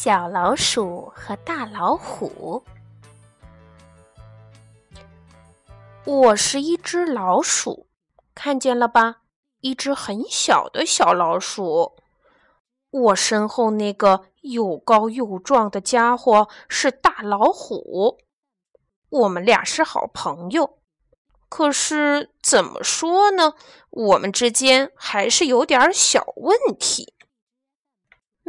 小老鼠和大老虎。我是一只老鼠，看见了吧？一只很小的小老鼠。我身后那个又高又壮的家伙是大老虎。我们俩是好朋友，可是怎么说呢？我们之间还是有点小问题。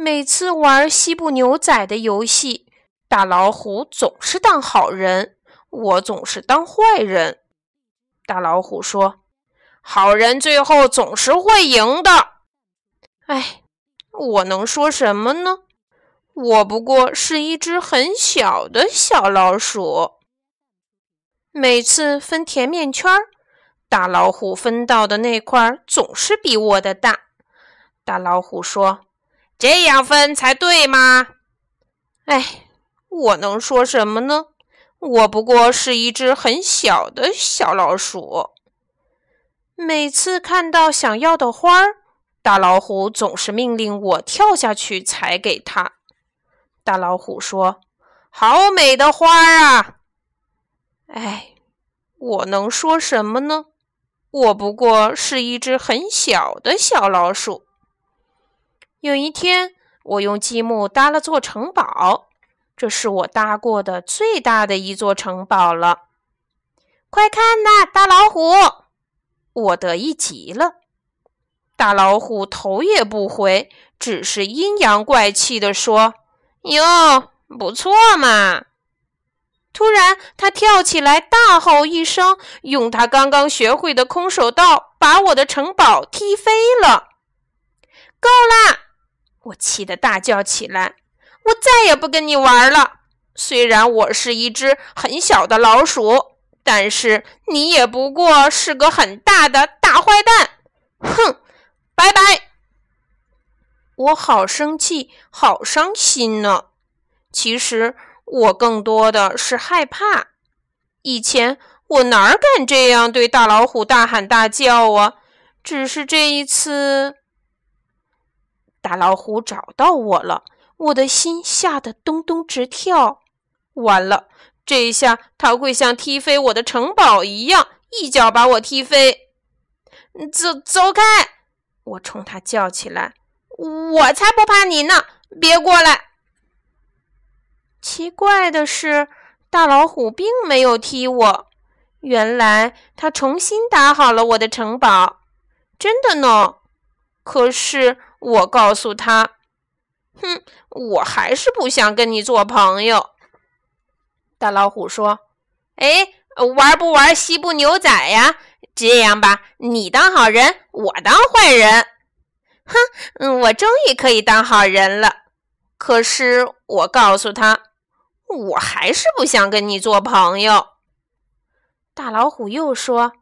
每次玩西部牛仔的游戏，大老虎总是当好人，我总是当坏人。大老虎说：“好人最后总是会赢的。”哎，我能说什么呢？我不过是一只很小的小老鼠。每次分甜面圈，大老虎分到的那块总是比我的大。大老虎说。这样分才对吗？哎，我能说什么呢？我不过是一只很小的小老鼠。每次看到想要的花儿，大老虎总是命令我跳下去采给他。大老虎说：“好美的花儿啊！”哎，我能说什么呢？我不过是一只很小的小老鼠。有一天，我用积木搭了座城堡，这是我搭过的最大的一座城堡了。快看呐，大老虎！我得意极了。大老虎头也不回，只是阴阳怪气地说：“哟，不错嘛！”突然，他跳起来，大吼一声，用他刚刚学会的空手道把我的城堡踢飞了。够啦！我气得大叫起来：“我再也不跟你玩了！虽然我是一只很小的老鼠，但是你也不过是个很大的大坏蛋！哼，拜拜！”我好生气，好伤心呢。其实我更多的是害怕。以前我哪敢这样对大老虎大喊大叫啊？只是这一次。大老虎找到我了，我的心吓得咚咚直跳。完了，这一下他会像踢飞我的城堡一样，一脚把我踢飞。走走开！我冲他叫起来：“我才不怕你呢！别过来！”奇怪的是，大老虎并没有踢我。原来他重新打好了我的城堡。真的呢。可是。我告诉他：“哼，我还是不想跟你做朋友。”大老虎说：“哎，玩不玩西部牛仔呀？这样吧，你当好人，我当坏人。”哼，嗯我终于可以当好人了。可是我告诉他：“我还是不想跟你做朋友。”大老虎又说：“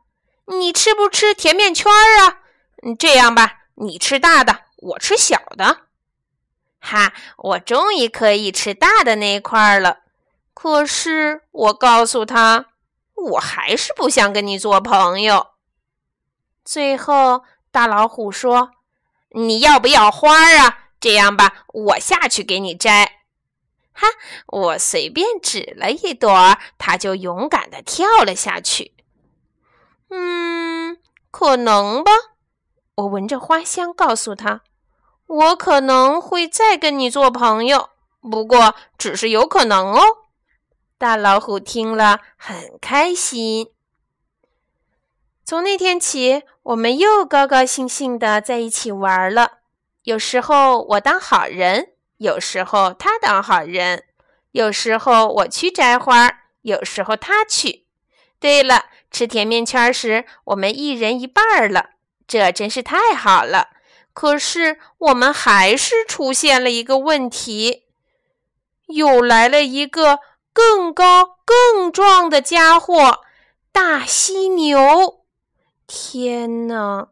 你吃不吃甜面圈啊？这样吧，你吃大的。”我吃小的，哈！我终于可以吃大的那一块了。可是我告诉他，我还是不想跟你做朋友。最后，大老虎说：“你要不要花啊？这样吧，我下去给你摘。”哈！我随便指了一朵，它就勇敢地跳了下去。嗯，可能吧。我闻着花香，告诉他。我可能会再跟你做朋友，不过只是有可能哦。大老虎听了很开心。从那天起，我们又高高兴兴的在一起玩了。有时候我当好人，有时候他当好人，有时候我去摘花，有时候他去。对了，吃甜面圈时，我们一人一半了，这真是太好了。可是，我们还是出现了一个问题，又来了一个更高、更壮的家伙——大犀牛！天哪！